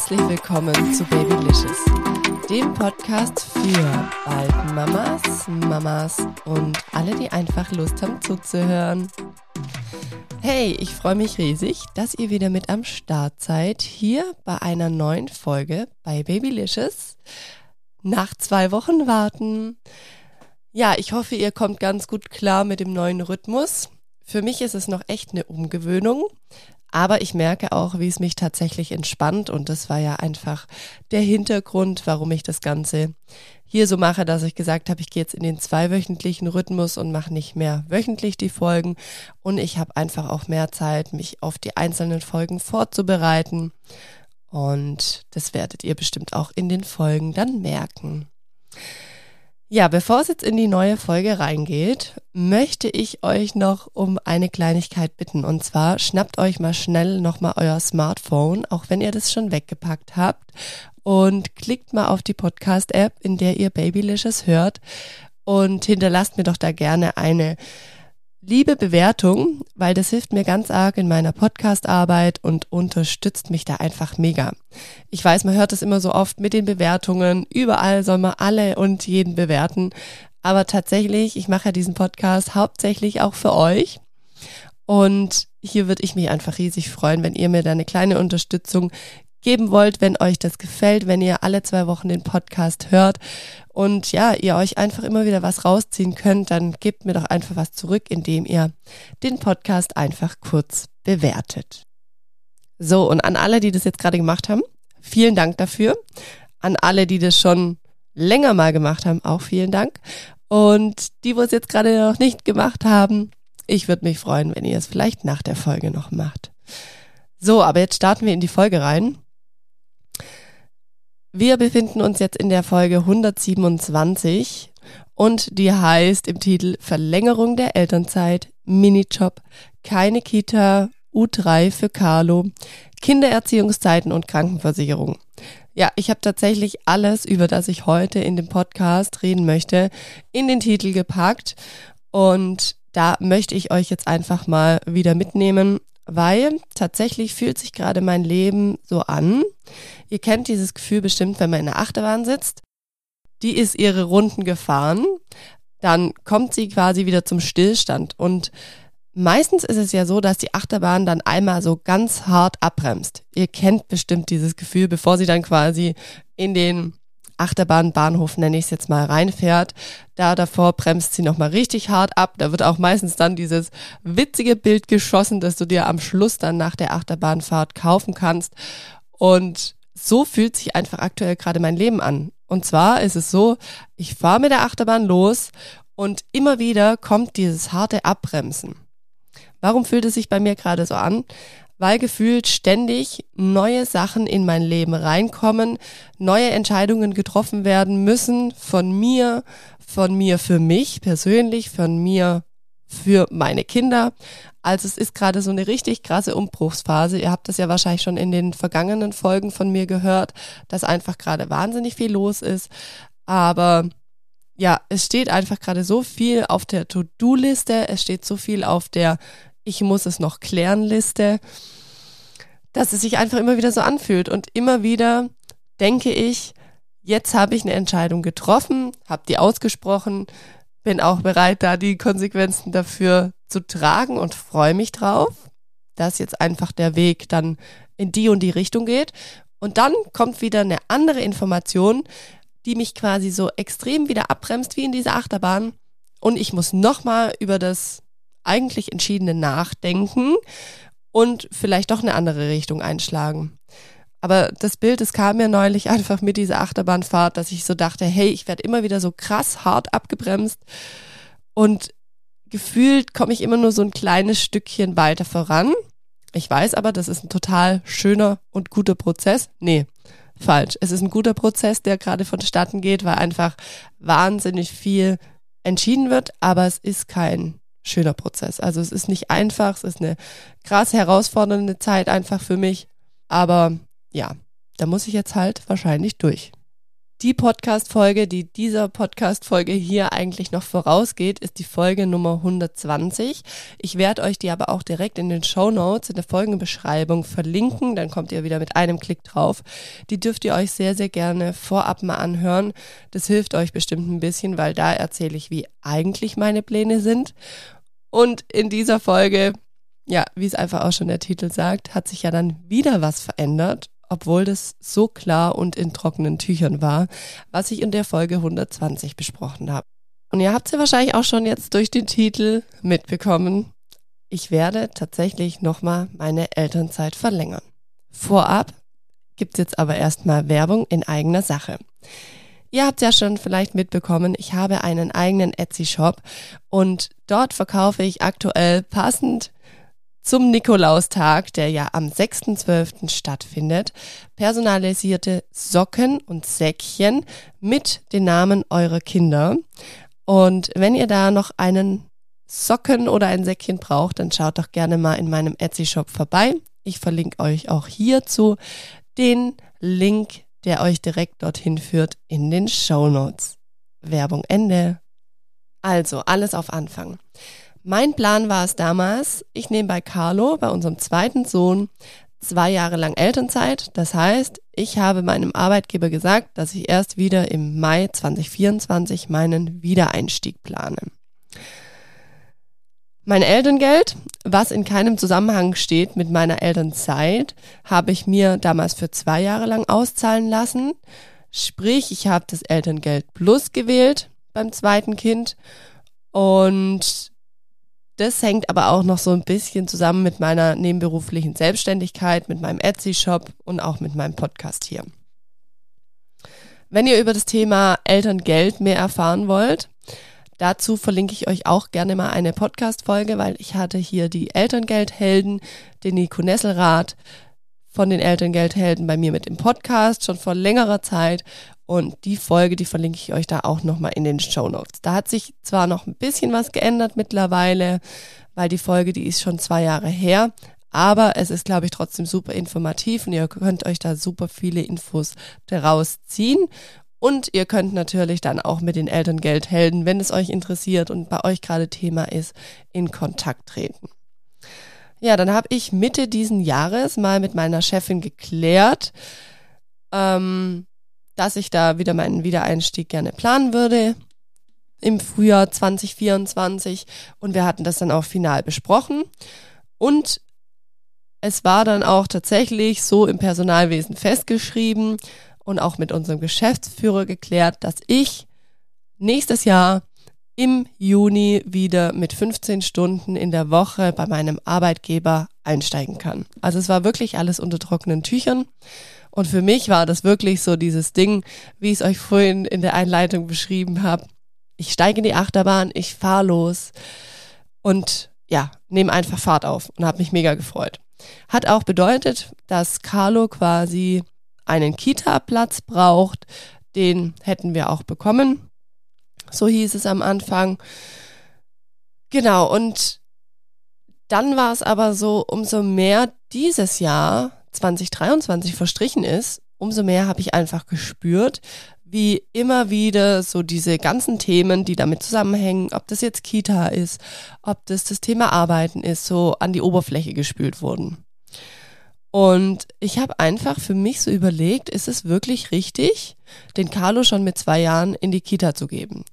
Herzlich willkommen zu Babylicious, dem Podcast für bald Mamas, Mamas und alle, die einfach Lust haben zuzuhören. Hey, ich freue mich riesig, dass ihr wieder mit am Start seid, hier bei einer neuen Folge bei Babylicious. Nach zwei Wochen warten. Ja, ich hoffe, ihr kommt ganz gut klar mit dem neuen Rhythmus. Für mich ist es noch echt eine Umgewöhnung, aber ich merke auch, wie es mich tatsächlich entspannt und das war ja einfach der Hintergrund, warum ich das Ganze hier so mache, dass ich gesagt habe, ich gehe jetzt in den zweiwöchentlichen Rhythmus und mache nicht mehr wöchentlich die Folgen und ich habe einfach auch mehr Zeit, mich auf die einzelnen Folgen vorzubereiten und das werdet ihr bestimmt auch in den Folgen dann merken. Ja, bevor es jetzt in die neue Folge reingeht, möchte ich euch noch um eine Kleinigkeit bitten. Und zwar schnappt euch mal schnell nochmal euer Smartphone, auch wenn ihr das schon weggepackt habt, und klickt mal auf die Podcast-App, in der ihr Babylicious hört und hinterlasst mir doch da gerne eine liebe Bewertung, weil das hilft mir ganz arg in meiner Podcast-Arbeit und unterstützt mich da einfach mega. Ich weiß, man hört es immer so oft mit den Bewertungen. Überall soll man alle und jeden bewerten. Aber tatsächlich, ich mache ja diesen Podcast hauptsächlich auch für euch. Und hier würde ich mich einfach riesig freuen, wenn ihr mir da eine kleine Unterstützung geben wollt, wenn euch das gefällt, wenn ihr alle zwei Wochen den Podcast hört und ja, ihr euch einfach immer wieder was rausziehen könnt, dann gebt mir doch einfach was zurück, indem ihr den Podcast einfach kurz bewertet. So, und an alle, die das jetzt gerade gemacht haben, vielen Dank dafür. An alle, die das schon länger mal gemacht haben, auch vielen Dank. Und die, wo es jetzt gerade noch nicht gemacht haben, ich würde mich freuen, wenn ihr es vielleicht nach der Folge noch macht. So, aber jetzt starten wir in die Folge rein. Wir befinden uns jetzt in der Folge 127 und die heißt im Titel Verlängerung der Elternzeit, Minijob, keine Kita, U3 für Carlo, Kindererziehungszeiten und Krankenversicherung. Ja, ich habe tatsächlich alles, über das ich heute in dem Podcast reden möchte, in den Titel gepackt und da möchte ich euch jetzt einfach mal wieder mitnehmen weil tatsächlich fühlt sich gerade mein Leben so an. Ihr kennt dieses Gefühl bestimmt, wenn man in der Achterbahn sitzt. Die ist ihre Runden gefahren, dann kommt sie quasi wieder zum Stillstand und Meistens ist es ja so, dass die Achterbahn dann einmal so ganz hart abbremst. Ihr kennt bestimmt dieses Gefühl, bevor sie dann quasi in den Achterbahnbahnhof, nenne ich es jetzt mal, reinfährt. Da davor bremst sie nochmal richtig hart ab. Da wird auch meistens dann dieses witzige Bild geschossen, dass du dir am Schluss dann nach der Achterbahnfahrt kaufen kannst. Und so fühlt sich einfach aktuell gerade mein Leben an. Und zwar ist es so, ich fahre mit der Achterbahn los und immer wieder kommt dieses harte Abbremsen. Warum fühlt es sich bei mir gerade so an? Weil gefühlt ständig neue Sachen in mein Leben reinkommen, neue Entscheidungen getroffen werden müssen von mir, von mir für mich persönlich, von mir für meine Kinder. Also es ist gerade so eine richtig krasse Umbruchsphase. Ihr habt das ja wahrscheinlich schon in den vergangenen Folgen von mir gehört, dass einfach gerade wahnsinnig viel los ist. Aber ja, es steht einfach gerade so viel auf der To-Do-Liste, es steht so viel auf der ich muss es noch klären Liste, dass es sich einfach immer wieder so anfühlt. Und immer wieder denke ich, jetzt habe ich eine Entscheidung getroffen, habe die ausgesprochen, bin auch bereit, da die Konsequenzen dafür zu tragen und freue mich drauf, dass jetzt einfach der Weg dann in die und die Richtung geht. Und dann kommt wieder eine andere Information, die mich quasi so extrem wieder abbremst wie in dieser Achterbahn. Und ich muss nochmal über das eigentlich Entschiedene nachdenken und vielleicht doch eine andere Richtung einschlagen. Aber das Bild, es kam mir neulich einfach mit dieser Achterbahnfahrt, dass ich so dachte, hey, ich werde immer wieder so krass hart abgebremst und gefühlt komme ich immer nur so ein kleines Stückchen weiter voran. Ich weiß aber, das ist ein total schöner und guter Prozess. Nee, falsch. Es ist ein guter Prozess, der gerade vonstatten geht, weil einfach wahnsinnig viel entschieden wird, aber es ist kein schöner Prozess. Also es ist nicht einfach, es ist eine krass herausfordernde Zeit einfach für mich. Aber ja, da muss ich jetzt halt wahrscheinlich durch. Die Podcast-Folge, die dieser Podcast-Folge hier eigentlich noch vorausgeht, ist die Folge Nummer 120. Ich werde euch die aber auch direkt in den Show Notes, in der Folgenbeschreibung verlinken. Dann kommt ihr wieder mit einem Klick drauf. Die dürft ihr euch sehr, sehr gerne vorab mal anhören. Das hilft euch bestimmt ein bisschen, weil da erzähle ich, wie eigentlich meine Pläne sind. Und in dieser Folge, ja, wie es einfach auch schon der Titel sagt, hat sich ja dann wieder was verändert obwohl das so klar und in trockenen Tüchern war, was ich in der Folge 120 besprochen habe. Und ihr habt es ja wahrscheinlich auch schon jetzt durch den Titel mitbekommen. Ich werde tatsächlich nochmal meine Elternzeit verlängern. Vorab gibt's jetzt aber erstmal Werbung in eigener Sache. Ihr habt ja schon vielleicht mitbekommen, ich habe einen eigenen Etsy-Shop und dort verkaufe ich aktuell passend zum Nikolaustag, der ja am 6.12. stattfindet, personalisierte Socken und Säckchen mit den Namen eurer Kinder. Und wenn ihr da noch einen Socken oder ein Säckchen braucht, dann schaut doch gerne mal in meinem Etsy-Shop vorbei. Ich verlinke euch auch hierzu den Link, der euch direkt dorthin führt in den Show Notes. Werbung Ende. Also, alles auf Anfang. Mein Plan war es damals, ich nehme bei Carlo, bei unserem zweiten Sohn, zwei Jahre lang Elternzeit. Das heißt, ich habe meinem Arbeitgeber gesagt, dass ich erst wieder im Mai 2024 meinen Wiedereinstieg plane. Mein Elterngeld, was in keinem Zusammenhang steht mit meiner Elternzeit, habe ich mir damals für zwei Jahre lang auszahlen lassen. Sprich, ich habe das Elterngeld Plus gewählt beim zweiten Kind und das hängt aber auch noch so ein bisschen zusammen mit meiner nebenberuflichen Selbstständigkeit, mit meinem Etsy-Shop und auch mit meinem Podcast hier. Wenn ihr über das Thema Elterngeld mehr erfahren wollt, dazu verlinke ich euch auch gerne mal eine Podcast-Folge, weil ich hatte hier die Elterngeldhelden, den Nico Nesselrath von den Elterngeldhelden bei mir mit im Podcast schon vor längerer Zeit und die Folge, die verlinke ich euch da auch nochmal in den Show Notes. Da hat sich zwar noch ein bisschen was geändert mittlerweile, weil die Folge, die ist schon zwei Jahre her, aber es ist, glaube ich, trotzdem super informativ und ihr könnt euch da super viele Infos daraus ziehen. Und ihr könnt natürlich dann auch mit den Elterngeldhelden, wenn es euch interessiert und bei euch gerade Thema ist, in Kontakt treten. Ja, dann habe ich Mitte diesen Jahres mal mit meiner Chefin geklärt, ähm, dass ich da wieder meinen Wiedereinstieg gerne planen würde im Frühjahr 2024 und wir hatten das dann auch final besprochen. Und es war dann auch tatsächlich so im Personalwesen festgeschrieben und auch mit unserem Geschäftsführer geklärt, dass ich nächstes Jahr im Juni wieder mit 15 Stunden in der Woche bei meinem Arbeitgeber einsteigen kann. Also es war wirklich alles unter trockenen Tüchern und für mich war das wirklich so dieses Ding, wie ich es euch vorhin in der Einleitung beschrieben habe. Ich steige in die Achterbahn, ich fahre los und ja, nehme einfach Fahrt auf und habe mich mega gefreut. Hat auch bedeutet, dass Carlo quasi einen Kita-Platz braucht. Den hätten wir auch bekommen. So hieß es am Anfang. Genau, und dann war es aber so, umso mehr dieses Jahr 2023 verstrichen ist, umso mehr habe ich einfach gespürt, wie immer wieder so diese ganzen Themen, die damit zusammenhängen, ob das jetzt Kita ist, ob das das Thema Arbeiten ist, so an die Oberfläche gespült wurden. Und ich habe einfach für mich so überlegt, ist es wirklich richtig, den Carlo schon mit zwei Jahren in die Kita zu geben?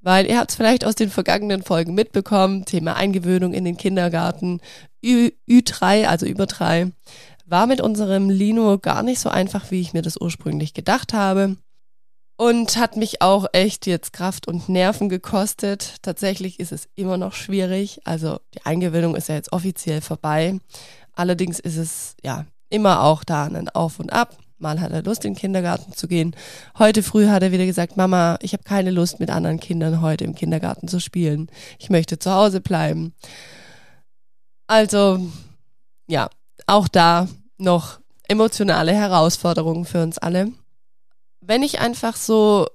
Weil ihr habt es vielleicht aus den vergangenen Folgen mitbekommen, Thema Eingewöhnung in den Kindergarten, Ü, Ü3, also über drei. War mit unserem Lino gar nicht so einfach, wie ich mir das ursprünglich gedacht habe. Und hat mich auch echt jetzt Kraft und Nerven gekostet. Tatsächlich ist es immer noch schwierig. Also die Eingewöhnung ist ja jetzt offiziell vorbei. Allerdings ist es ja immer auch da ein Auf und Ab. Mal hat er Lust, in den Kindergarten zu gehen. Heute früh hat er wieder gesagt, Mama, ich habe keine Lust, mit anderen Kindern heute im Kindergarten zu spielen. Ich möchte zu Hause bleiben. Also, ja, auch da noch emotionale Herausforderungen für uns alle. Wenn ich einfach so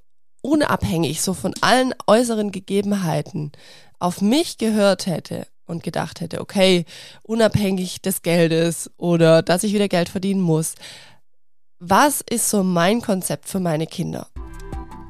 unabhängig, so von allen äußeren Gegebenheiten auf mich gehört hätte und gedacht hätte, okay, unabhängig des Geldes oder dass ich wieder Geld verdienen muss, was ist so mein Konzept für meine Kinder?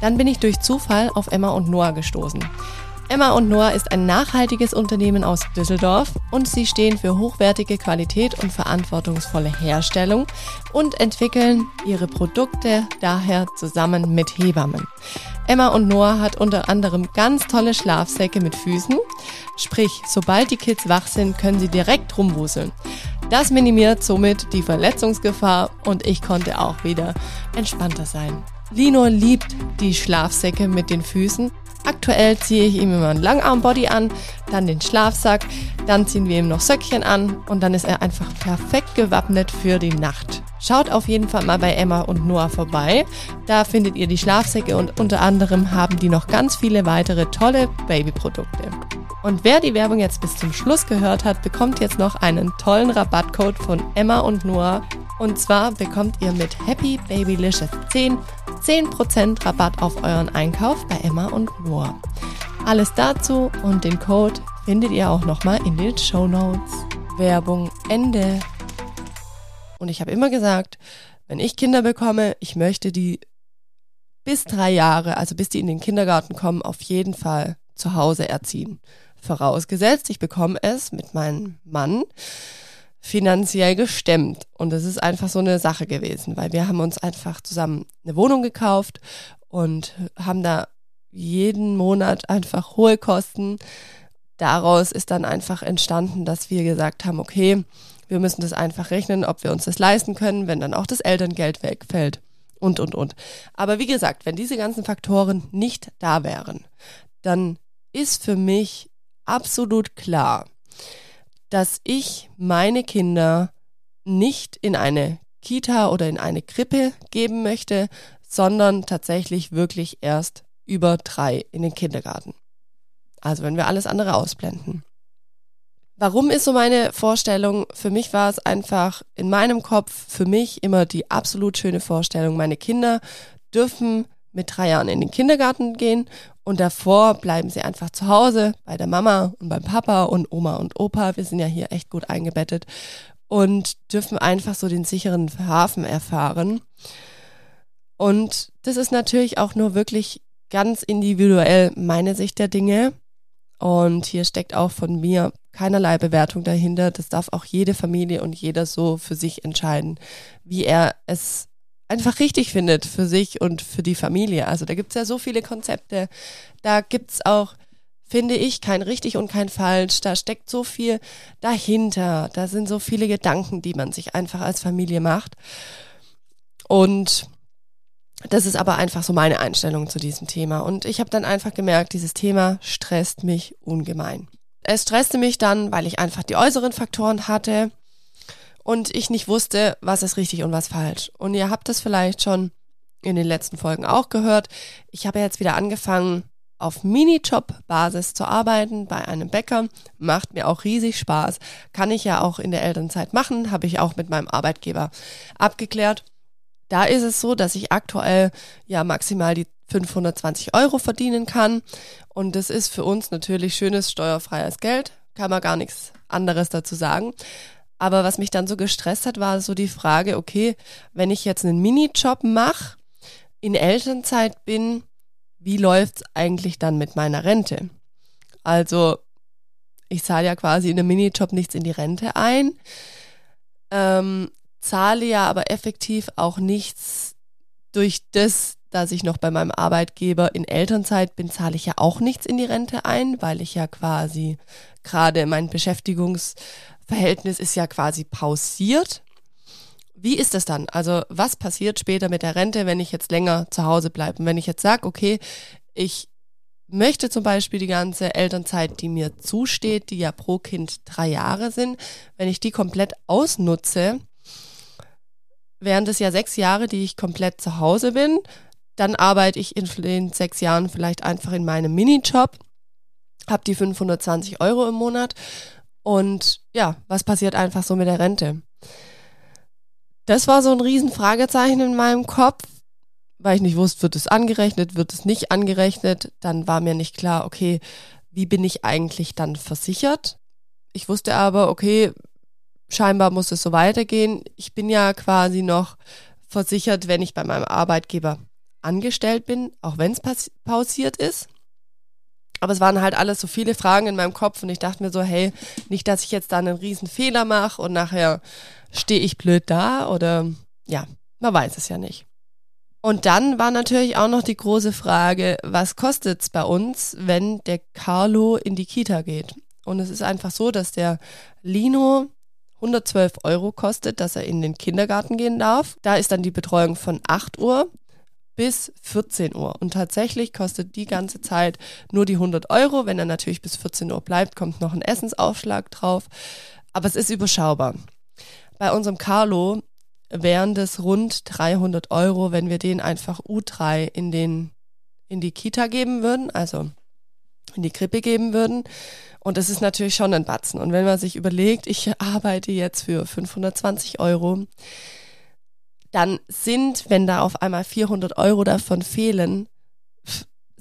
Dann bin ich durch Zufall auf Emma und Noah gestoßen. Emma und Noah ist ein nachhaltiges Unternehmen aus Düsseldorf und sie stehen für hochwertige Qualität und verantwortungsvolle Herstellung und entwickeln ihre Produkte daher zusammen mit Hebammen. Emma und Noah hat unter anderem ganz tolle Schlafsäcke mit Füßen, sprich, sobald die Kids wach sind, können sie direkt rumwuseln. Das minimiert somit die Verletzungsgefahr und ich konnte auch wieder entspannter sein. Lino liebt die Schlafsäcke mit den Füßen Aktuell ziehe ich ihm immer einen Langarmbody an, dann den Schlafsack, dann ziehen wir ihm noch Söckchen an und dann ist er einfach perfekt gewappnet für die Nacht. Schaut auf jeden Fall mal bei Emma und Noah vorbei. Da findet ihr die Schlafsäcke und unter anderem haben die noch ganz viele weitere tolle Babyprodukte. Und wer die Werbung jetzt bis zum Schluss gehört hat, bekommt jetzt noch einen tollen Rabattcode von Emma und Noah. Und zwar bekommt ihr mit Happy Babylicious 10 10% Rabatt auf euren Einkauf bei Emma und Noah. Alles dazu und den Code findet ihr auch nochmal in den Show Notes. Werbung Ende. Und ich habe immer gesagt, wenn ich Kinder bekomme, ich möchte die bis drei Jahre, also bis die in den Kindergarten kommen, auf jeden Fall zu Hause erziehen. Vorausgesetzt, ich bekomme es mit meinem Mann finanziell gestemmt. Und das ist einfach so eine Sache gewesen, weil wir haben uns einfach zusammen eine Wohnung gekauft und haben da jeden Monat einfach hohe Kosten. Daraus ist dann einfach entstanden, dass wir gesagt haben, okay, wir müssen das einfach rechnen, ob wir uns das leisten können, wenn dann auch das Elterngeld wegfällt und, und, und. Aber wie gesagt, wenn diese ganzen Faktoren nicht da wären, dann ist für mich absolut klar, dass ich meine Kinder nicht in eine Kita oder in eine Krippe geben möchte, sondern tatsächlich wirklich erst über drei in den Kindergarten. Also wenn wir alles andere ausblenden. Warum ist so meine Vorstellung? Für mich war es einfach in meinem Kopf, für mich immer die absolut schöne Vorstellung. Meine Kinder dürfen mit drei Jahren in den Kindergarten gehen und davor bleiben sie einfach zu Hause bei der Mama und beim Papa und Oma und Opa. Wir sind ja hier echt gut eingebettet und dürfen einfach so den sicheren Hafen erfahren. Und das ist natürlich auch nur wirklich ganz individuell meine Sicht der Dinge. Und hier steckt auch von mir keinerlei Bewertung dahinter. Das darf auch jede Familie und jeder so für sich entscheiden, wie er es einfach richtig findet für sich und für die Familie. Also da gibt es ja so viele Konzepte. Da gibt es auch, finde ich, kein richtig und kein falsch. Da steckt so viel dahinter. Da sind so viele Gedanken, die man sich einfach als Familie macht. Und das ist aber einfach so meine Einstellung zu diesem Thema. Und ich habe dann einfach gemerkt, dieses Thema stresst mich ungemein. Es stresste mich dann, weil ich einfach die äußeren Faktoren hatte und ich nicht wusste, was ist richtig und was falsch. Und ihr habt das vielleicht schon in den letzten Folgen auch gehört. Ich habe jetzt wieder angefangen, auf Minijob-Basis zu arbeiten bei einem Bäcker. Macht mir auch riesig Spaß. Kann ich ja auch in der Elternzeit machen. Habe ich auch mit meinem Arbeitgeber abgeklärt. Da ist es so, dass ich aktuell ja maximal die 520 Euro verdienen kann. Und das ist für uns natürlich schönes steuerfreies Geld. Kann man gar nichts anderes dazu sagen. Aber was mich dann so gestresst hat, war so die Frage, okay, wenn ich jetzt einen Minijob mache, in Elternzeit bin, wie läuft's eigentlich dann mit meiner Rente? Also, ich zahle ja quasi in einem Minijob nichts in die Rente ein, ähm, zahle ja aber effektiv auch nichts durch das, dass ich noch bei meinem Arbeitgeber in Elternzeit bin, zahle ich ja auch nichts in die Rente ein, weil ich ja quasi gerade mein Beschäftigungs Verhältnis ist ja quasi pausiert. Wie ist das dann? Also was passiert später mit der Rente, wenn ich jetzt länger zu Hause bleibe? Und wenn ich jetzt sage, okay, ich möchte zum Beispiel die ganze Elternzeit, die mir zusteht, die ja pro Kind drei Jahre sind, wenn ich die komplett ausnutze, wären das ja sechs Jahre, die ich komplett zu Hause bin, dann arbeite ich in den sechs Jahren vielleicht einfach in meinem Minijob, habe die 520 Euro im Monat und ja, was passiert einfach so mit der Rente? Das war so ein Riesenfragezeichen in meinem Kopf, weil ich nicht wusste, wird es angerechnet, wird es nicht angerechnet. Dann war mir nicht klar, okay, wie bin ich eigentlich dann versichert? Ich wusste aber, okay, scheinbar muss es so weitergehen. Ich bin ja quasi noch versichert, wenn ich bei meinem Arbeitgeber angestellt bin, auch wenn es pausiert ist. Aber es waren halt alles so viele Fragen in meinem Kopf und ich dachte mir so, hey, nicht, dass ich jetzt da einen riesen Fehler mache und nachher stehe ich blöd da oder ja, man weiß es ja nicht. Und dann war natürlich auch noch die große Frage, was kostet es bei uns, wenn der Carlo in die Kita geht? Und es ist einfach so, dass der Lino 112 Euro kostet, dass er in den Kindergarten gehen darf. Da ist dann die Betreuung von 8 Uhr bis 14 Uhr. Und tatsächlich kostet die ganze Zeit nur die 100 Euro. Wenn er natürlich bis 14 Uhr bleibt, kommt noch ein Essensaufschlag drauf. Aber es ist überschaubar. Bei unserem Carlo wären das rund 300 Euro, wenn wir den einfach U3 in den, in die Kita geben würden, also in die Krippe geben würden. Und das ist natürlich schon ein Batzen. Und wenn man sich überlegt, ich arbeite jetzt für 520 Euro, dann sind, wenn da auf einmal 400 Euro davon fehlen,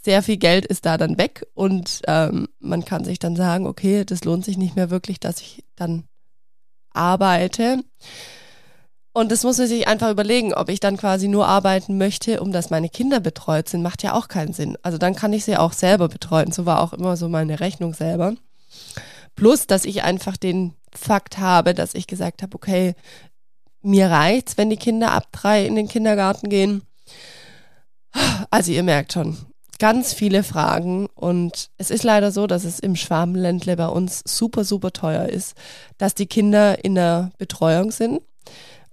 sehr viel Geld ist da dann weg und ähm, man kann sich dann sagen, okay, das lohnt sich nicht mehr wirklich, dass ich dann arbeite. Und das muss man sich einfach überlegen, ob ich dann quasi nur arbeiten möchte, um dass meine Kinder betreut sind, macht ja auch keinen Sinn. Also dann kann ich sie auch selber betreuen. So war auch immer so meine Rechnung selber. Plus, dass ich einfach den Fakt habe, dass ich gesagt habe, okay, mir reicht's, wenn die Kinder ab drei in den Kindergarten gehen. Also ihr merkt schon, ganz viele Fragen und es ist leider so, dass es im Schwabenländle bei uns super, super teuer ist, dass die Kinder in der Betreuung sind.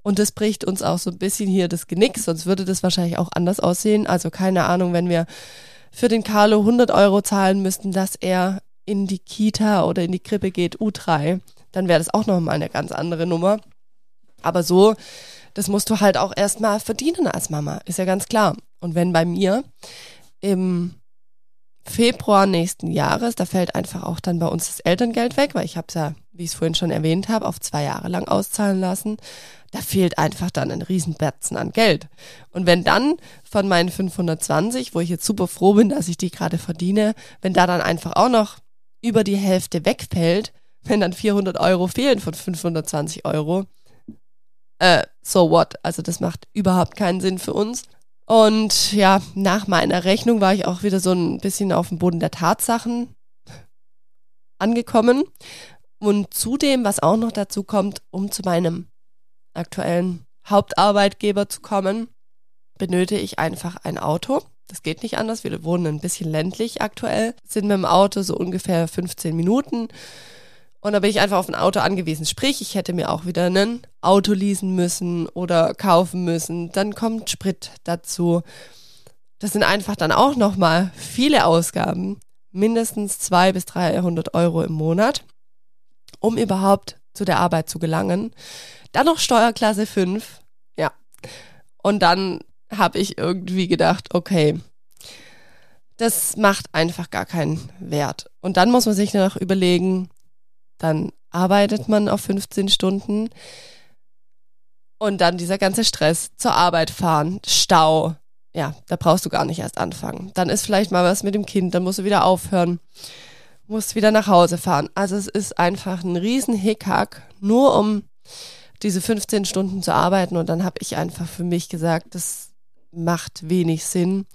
Und das bricht uns auch so ein bisschen hier das Genick, sonst würde das wahrscheinlich auch anders aussehen. Also keine Ahnung, wenn wir für den Carlo 100 Euro zahlen müssten, dass er in die Kita oder in die Krippe geht, U3, dann wäre das auch nochmal eine ganz andere Nummer. Aber so, das musst du halt auch erstmal verdienen als Mama, ist ja ganz klar. Und wenn bei mir im Februar nächsten Jahres, da fällt einfach auch dann bei uns das Elterngeld weg, weil ich habe es ja, wie ich es vorhin schon erwähnt habe, auf zwei Jahre lang auszahlen lassen. Da fehlt einfach dann ein Riesenberzen an Geld. Und wenn dann von meinen 520, wo ich jetzt super froh bin, dass ich die gerade verdiene, wenn da dann einfach auch noch über die Hälfte wegfällt, wenn dann 400 Euro fehlen von 520 Euro, äh, so what? Also das macht überhaupt keinen Sinn für uns. Und ja, nach meiner Rechnung war ich auch wieder so ein bisschen auf dem Boden der Tatsachen angekommen. Und zudem, was auch noch dazu kommt, um zu meinem aktuellen Hauptarbeitgeber zu kommen, benötige ich einfach ein Auto. Das geht nicht anders. Wir wohnen ein bisschen ländlich aktuell, sind mit dem Auto so ungefähr 15 Minuten und da bin ich einfach auf ein Auto angewiesen. Sprich, ich hätte mir auch wieder ein Auto leasen müssen oder kaufen müssen. Dann kommt Sprit dazu. Das sind einfach dann auch nochmal viele Ausgaben. Mindestens zwei bis 300 Euro im Monat, um überhaupt zu der Arbeit zu gelangen. Dann noch Steuerklasse 5. Ja. Und dann habe ich irgendwie gedacht, okay, das macht einfach gar keinen Wert. Und dann muss man sich noch überlegen, dann arbeitet man auf 15 Stunden und dann dieser ganze Stress zur Arbeit fahren, Stau. Ja, da brauchst du gar nicht erst anfangen. Dann ist vielleicht mal was mit dem Kind, dann musst du wieder aufhören, musst wieder nach Hause fahren. Also es ist einfach ein riesen Hickhack, nur um diese 15 Stunden zu arbeiten. Und dann habe ich einfach für mich gesagt, das macht wenig Sinn.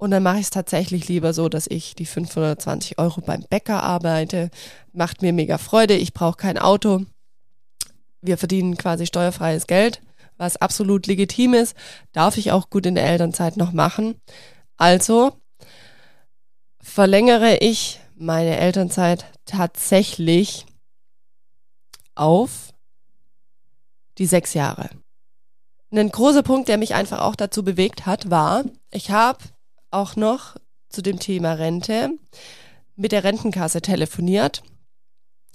Und dann mache ich es tatsächlich lieber so, dass ich die 520 Euro beim Bäcker arbeite. Macht mir mega Freude. Ich brauche kein Auto. Wir verdienen quasi steuerfreies Geld, was absolut legitim ist. Darf ich auch gut in der Elternzeit noch machen. Also verlängere ich meine Elternzeit tatsächlich auf die sechs Jahre. Ein großer Punkt, der mich einfach auch dazu bewegt hat, war, ich habe auch noch zu dem Thema Rente mit der Rentenkasse telefoniert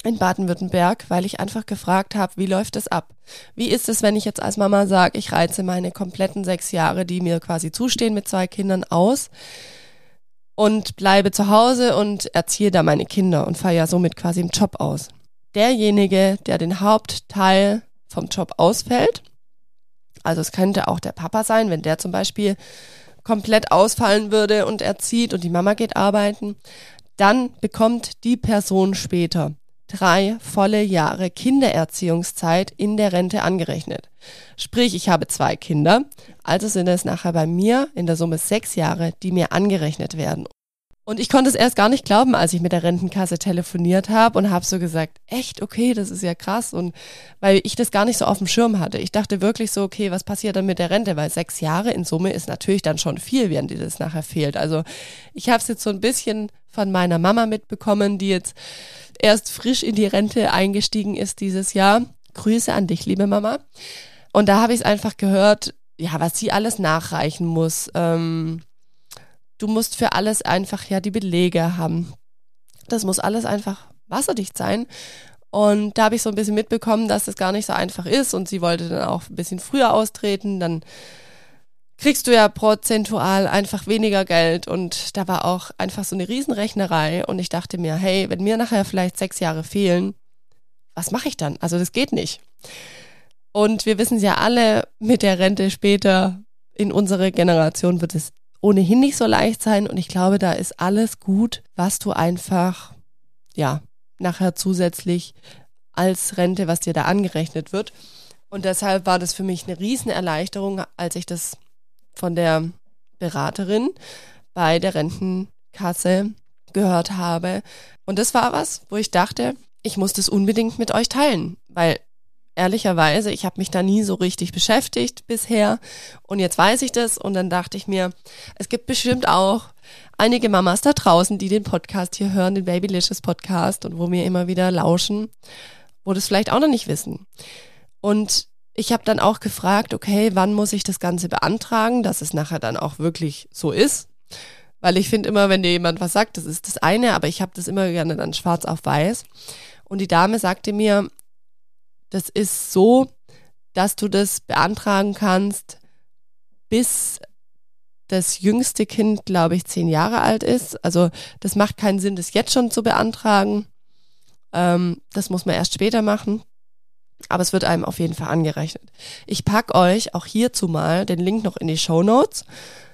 in Baden-Württemberg, weil ich einfach gefragt habe, wie läuft es ab? Wie ist es, wenn ich jetzt als Mama sage, ich reize meine kompletten sechs Jahre, die mir quasi zustehen mit zwei Kindern aus und bleibe zu Hause und erziehe da meine Kinder und fahre ja somit quasi im Job aus. Derjenige, der den Hauptteil vom Job ausfällt, also es könnte auch der Papa sein, wenn der zum Beispiel komplett ausfallen würde und erzieht und die Mama geht arbeiten, dann bekommt die Person später drei volle Jahre Kindererziehungszeit in der Rente angerechnet. Sprich, ich habe zwei Kinder, also sind es nachher bei mir in der Summe sechs Jahre, die mir angerechnet werden. Und ich konnte es erst gar nicht glauben, als ich mit der Rentenkasse telefoniert habe und habe so gesagt, echt, okay, das ist ja krass. Und weil ich das gar nicht so auf dem Schirm hatte. Ich dachte wirklich so, okay, was passiert dann mit der Rente? Weil sechs Jahre in Summe ist natürlich dann schon viel, während dir das nachher fehlt. Also ich habe es jetzt so ein bisschen von meiner Mama mitbekommen, die jetzt erst frisch in die Rente eingestiegen ist dieses Jahr. Grüße an dich, liebe Mama. Und da habe ich es einfach gehört, ja, was sie alles nachreichen muss. Ähm, du musst für alles einfach ja die Belege haben. Das muss alles einfach wasserdicht sein. Und da habe ich so ein bisschen mitbekommen, dass das gar nicht so einfach ist. Und sie wollte dann auch ein bisschen früher austreten. Dann kriegst du ja prozentual einfach weniger Geld. Und da war auch einfach so eine Riesenrechnerei. Und ich dachte mir, hey, wenn mir nachher vielleicht sechs Jahre fehlen, was mache ich dann? Also das geht nicht. Und wir wissen es ja alle, mit der Rente später in unserer Generation wird es ohnehin nicht so leicht sein. Und ich glaube, da ist alles gut, was du einfach, ja, nachher zusätzlich als Rente, was dir da angerechnet wird. Und deshalb war das für mich eine Riesenerleichterung, als ich das von der Beraterin bei der Rentenkasse gehört habe. Und das war was, wo ich dachte, ich muss das unbedingt mit euch teilen, weil ehrlicherweise, ich habe mich da nie so richtig beschäftigt bisher und jetzt weiß ich das und dann dachte ich mir, es gibt bestimmt auch einige Mamas da draußen, die den Podcast hier hören, den Babylicious Podcast und wo mir immer wieder lauschen, wo das vielleicht auch noch nicht wissen. Und ich habe dann auch gefragt, okay, wann muss ich das Ganze beantragen, dass es nachher dann auch wirklich so ist? Weil ich finde immer, wenn dir jemand was sagt, das ist das eine, aber ich habe das immer gerne dann schwarz auf weiß. Und die Dame sagte mir, das ist so, dass du das beantragen kannst, bis das jüngste Kind, glaube ich, zehn Jahre alt ist. Also das macht keinen Sinn, das jetzt schon zu beantragen. Ähm, das muss man erst später machen. Aber es wird einem auf jeden Fall angerechnet. Ich pack euch auch hierzu mal den Link noch in die Show Notes.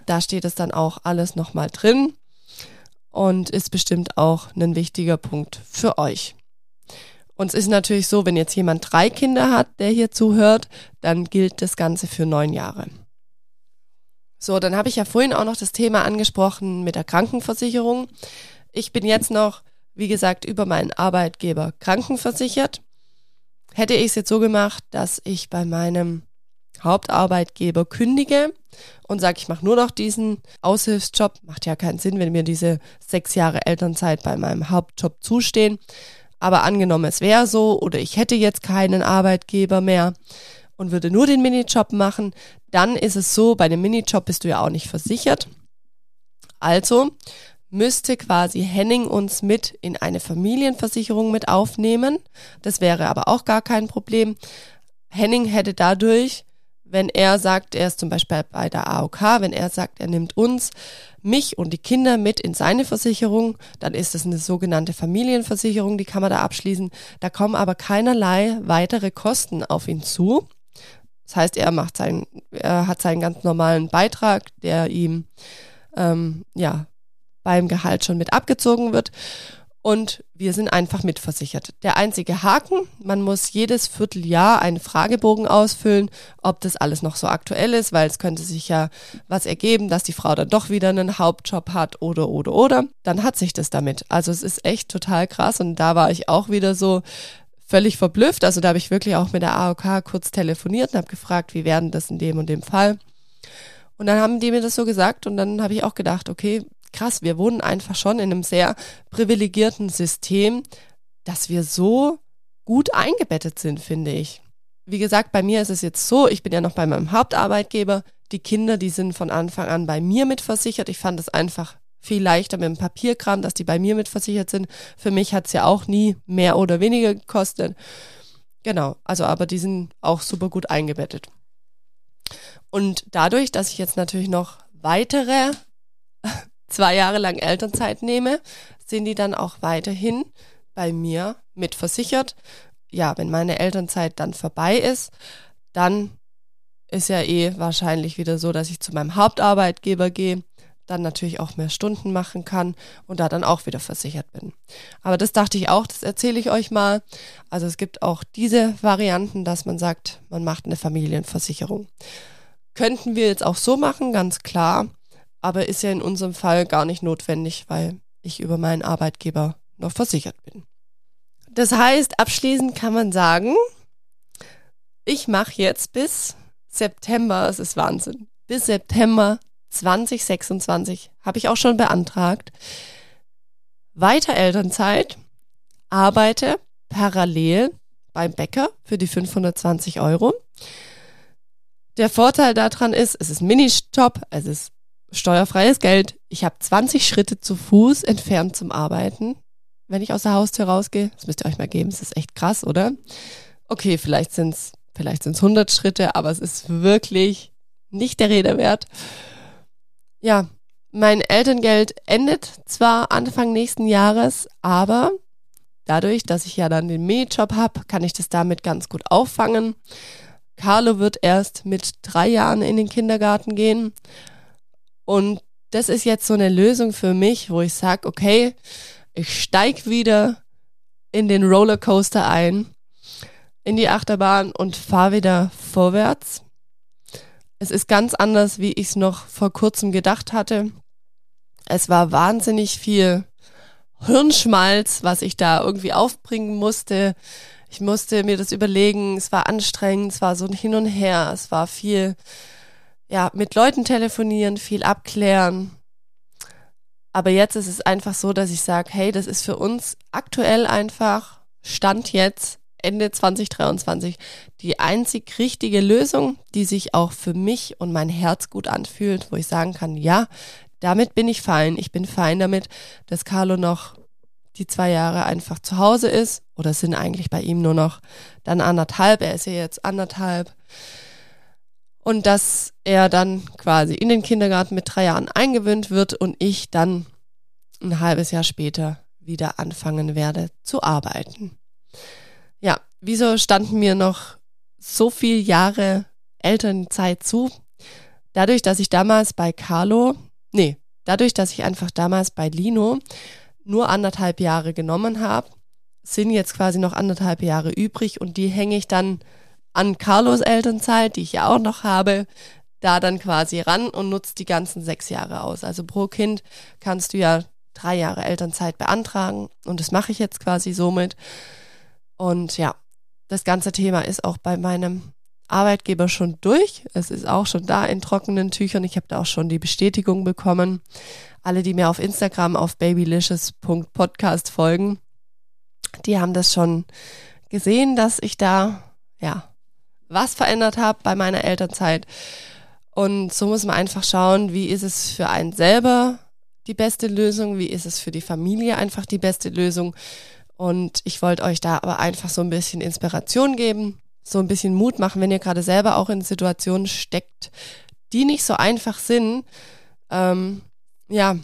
Da steht es dann auch alles nochmal drin und ist bestimmt auch ein wichtiger Punkt für euch. Und es ist natürlich so, wenn jetzt jemand drei Kinder hat, der hier zuhört, dann gilt das Ganze für neun Jahre. So, dann habe ich ja vorhin auch noch das Thema angesprochen mit der Krankenversicherung. Ich bin jetzt noch, wie gesagt, über meinen Arbeitgeber krankenversichert. Hätte ich es jetzt so gemacht, dass ich bei meinem Hauptarbeitgeber kündige und sage, ich mache nur noch diesen Aushilfsjob, macht ja keinen Sinn, wenn mir diese sechs Jahre Elternzeit bei meinem Hauptjob zustehen. Aber angenommen, es wäre so oder ich hätte jetzt keinen Arbeitgeber mehr und würde nur den Minijob machen, dann ist es so, bei dem Minijob bist du ja auch nicht versichert. Also müsste quasi Henning uns mit in eine Familienversicherung mit aufnehmen. Das wäre aber auch gar kein Problem. Henning hätte dadurch wenn er sagt, er ist zum Beispiel bei der AOK, wenn er sagt, er nimmt uns, mich und die Kinder mit in seine Versicherung, dann ist es eine sogenannte Familienversicherung, die kann man da abschließen. Da kommen aber keinerlei weitere Kosten auf ihn zu. Das heißt, er macht seinen, er hat seinen ganz normalen Beitrag, der ihm ähm, ja beim Gehalt schon mit abgezogen wird und wir sind einfach mitversichert. Der einzige Haken, man muss jedes Vierteljahr einen Fragebogen ausfüllen, ob das alles noch so aktuell ist, weil es könnte sich ja was ergeben, dass die Frau dann doch wieder einen Hauptjob hat oder oder oder. Dann hat sich das damit. Also es ist echt total krass und da war ich auch wieder so völlig verblüfft. Also da habe ich wirklich auch mit der AOK kurz telefoniert und habe gefragt, wie werden das in dem und dem Fall. Und dann haben die mir das so gesagt und dann habe ich auch gedacht, okay, krass, wir wohnen einfach schon in einem sehr privilegierten System, dass wir so gut eingebettet sind, finde ich. Wie gesagt, bei mir ist es jetzt so, ich bin ja noch bei meinem Hauptarbeitgeber. Die Kinder, die sind von Anfang an bei mir mitversichert. Ich fand es einfach viel leichter mit dem Papierkram, dass die bei mir mitversichert sind. Für mich hat's ja auch nie mehr oder weniger gekostet. Genau, also aber die sind auch super gut eingebettet. Und dadurch, dass ich jetzt natürlich noch weitere zwei Jahre lang Elternzeit nehme, sind die dann auch weiterhin bei mir mitversichert. Ja, wenn meine Elternzeit dann vorbei ist, dann ist ja eh wahrscheinlich wieder so, dass ich zu meinem Hauptarbeitgeber gehe, dann natürlich auch mehr Stunden machen kann und da dann auch wieder versichert bin. Aber das dachte ich auch, das erzähle ich euch mal. Also es gibt auch diese Varianten, dass man sagt, man macht eine Familienversicherung. Könnten wir jetzt auch so machen, ganz klar, aber ist ja in unserem Fall gar nicht notwendig, weil ich über meinen Arbeitgeber noch versichert bin. Das heißt, abschließend kann man sagen, ich mache jetzt bis September, es ist Wahnsinn, bis September 2026 habe ich auch schon beantragt, weiter Elternzeit, arbeite parallel beim Bäcker für die 520 Euro. Der Vorteil daran ist, es ist Ministop, es ist steuerfreies Geld. Ich habe 20 Schritte zu Fuß entfernt zum Arbeiten, wenn ich aus der Haustür rausgehe. Das müsst ihr euch mal geben, das ist echt krass, oder? Okay, vielleicht sind es vielleicht sind's 100 Schritte, aber es ist wirklich nicht der Rede wert. Ja, mein Elterngeld endet zwar Anfang nächsten Jahres, aber dadurch, dass ich ja dann den Minijob habe, kann ich das damit ganz gut auffangen. Carlo wird erst mit drei Jahren in den Kindergarten gehen. Und das ist jetzt so eine Lösung für mich, wo ich sage, okay, ich steig wieder in den Rollercoaster ein, in die Achterbahn und fahre wieder vorwärts. Es ist ganz anders, wie ich es noch vor kurzem gedacht hatte. Es war wahnsinnig viel Hirnschmalz, was ich da irgendwie aufbringen musste. Ich musste mir das überlegen, es war anstrengend, es war so ein Hin und Her, es war viel, ja, mit Leuten telefonieren, viel abklären. Aber jetzt ist es einfach so, dass ich sage, hey, das ist für uns aktuell einfach Stand jetzt Ende 2023 die einzig richtige Lösung, die sich auch für mich und mein Herz gut anfühlt, wo ich sagen kann, ja, damit bin ich fein. Ich bin fein damit, dass Carlo noch die zwei Jahre einfach zu Hause ist, oder sind eigentlich bei ihm nur noch dann anderthalb, er ist ja jetzt anderthalb, und dass er dann quasi in den Kindergarten mit drei Jahren eingewöhnt wird und ich dann ein halbes Jahr später wieder anfangen werde zu arbeiten. Ja, wieso standen mir noch so viele Jahre Elternzeit zu? Dadurch, dass ich damals bei Carlo, nee, dadurch, dass ich einfach damals bei Lino nur anderthalb Jahre genommen habe, sind jetzt quasi noch anderthalb Jahre übrig und die hänge ich dann an Carlos Elternzeit, die ich ja auch noch habe, da dann quasi ran und nutze die ganzen sechs Jahre aus. Also pro Kind kannst du ja drei Jahre Elternzeit beantragen und das mache ich jetzt quasi somit. Und ja, das ganze Thema ist auch bei meinem Arbeitgeber schon durch. Es ist auch schon da in trockenen Tüchern. Ich habe da auch schon die Bestätigung bekommen. Alle, die mir auf Instagram auf babylicious.podcast folgen, die haben das schon gesehen, dass ich da ja was verändert habe bei meiner Elternzeit. Und so muss man einfach schauen, wie ist es für einen selber die beste Lösung, wie ist es für die Familie einfach die beste Lösung. Und ich wollte euch da aber einfach so ein bisschen Inspiration geben, so ein bisschen Mut machen, wenn ihr gerade selber auch in Situationen steckt, die nicht so einfach sind. Ähm, ja,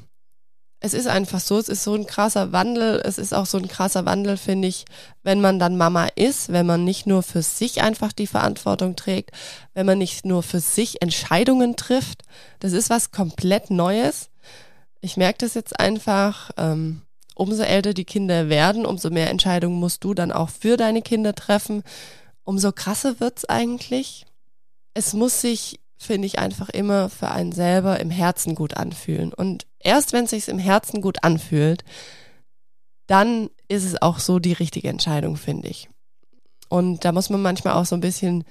es ist einfach so, es ist so ein krasser Wandel. Es ist auch so ein krasser Wandel, finde ich, wenn man dann Mama ist, wenn man nicht nur für sich einfach die Verantwortung trägt, wenn man nicht nur für sich Entscheidungen trifft. Das ist was komplett Neues. Ich merke das jetzt einfach. Ähm, umso älter die Kinder werden, umso mehr Entscheidungen musst du dann auch für deine Kinder treffen. Umso krasser wird's eigentlich. Es muss sich finde ich einfach immer für einen selber im Herzen gut anfühlen. Und erst wenn es sich im Herzen gut anfühlt, dann ist es auch so die richtige Entscheidung, finde ich. Und da muss man manchmal auch so ein bisschen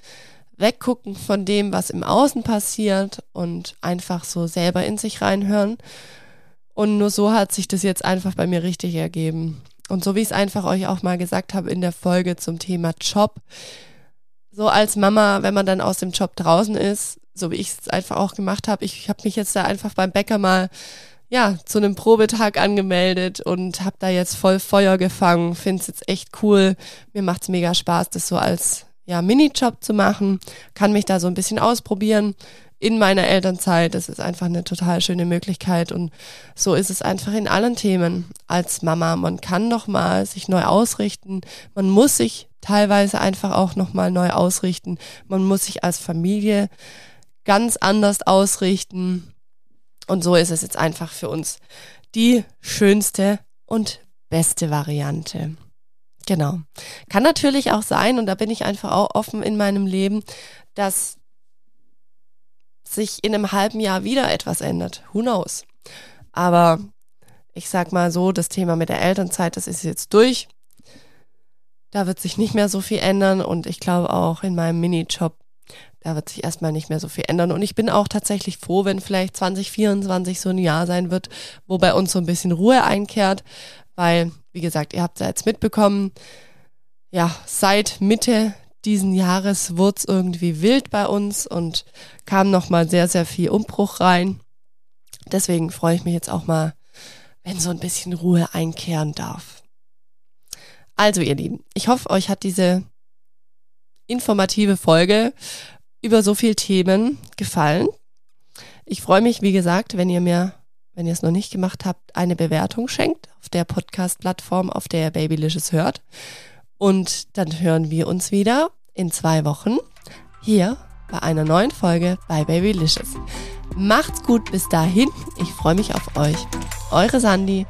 weggucken von dem, was im Außen passiert und einfach so selber in sich reinhören. Und nur so hat sich das jetzt einfach bei mir richtig ergeben. Und so wie ich es einfach euch auch mal gesagt habe in der Folge zum Thema Job, so als Mama, wenn man dann aus dem Job draußen ist, so wie ich es einfach auch gemacht habe. Ich habe mich jetzt da einfach beim Bäcker mal ja, zu einem Probetag angemeldet und habe da jetzt voll Feuer gefangen. Finde es jetzt echt cool. Mir macht's mega Spaß, das so als ja, Minijob zu machen. Kann mich da so ein bisschen ausprobieren in meiner Elternzeit. Das ist einfach eine total schöne Möglichkeit und so ist es einfach in allen Themen als Mama. Man kann noch mal sich neu ausrichten. Man muss sich teilweise einfach auch noch mal neu ausrichten. Man muss sich als Familie ganz anders ausrichten. Und so ist es jetzt einfach für uns die schönste und beste Variante. Genau. Kann natürlich auch sein, und da bin ich einfach auch offen in meinem Leben, dass sich in einem halben Jahr wieder etwas ändert. Who knows? Aber ich sag mal so, das Thema mit der Elternzeit, das ist jetzt durch. Da wird sich nicht mehr so viel ändern und ich glaube auch in meinem Minijob, da wird sich erstmal nicht mehr so viel ändern. Und ich bin auch tatsächlich froh, wenn vielleicht 2024 so ein Jahr sein wird, wo bei uns so ein bisschen Ruhe einkehrt, weil, wie gesagt, ihr habt es ja jetzt mitbekommen, ja, seit Mitte diesen Jahres wurde es irgendwie wild bei uns und kam nochmal sehr, sehr viel Umbruch rein. Deswegen freue ich mich jetzt auch mal, wenn so ein bisschen Ruhe einkehren darf. Also, ihr Lieben, ich hoffe, euch hat diese informative Folge über so viele Themen gefallen. Ich freue mich, wie gesagt, wenn ihr mir, wenn ihr es noch nicht gemacht habt, eine Bewertung schenkt auf der Podcast-Plattform, auf der ihr Babylicious hört. Und dann hören wir uns wieder in zwei Wochen hier bei einer neuen Folge bei Babylicious. Macht's gut bis dahin. Ich freue mich auf euch. Eure Sandy.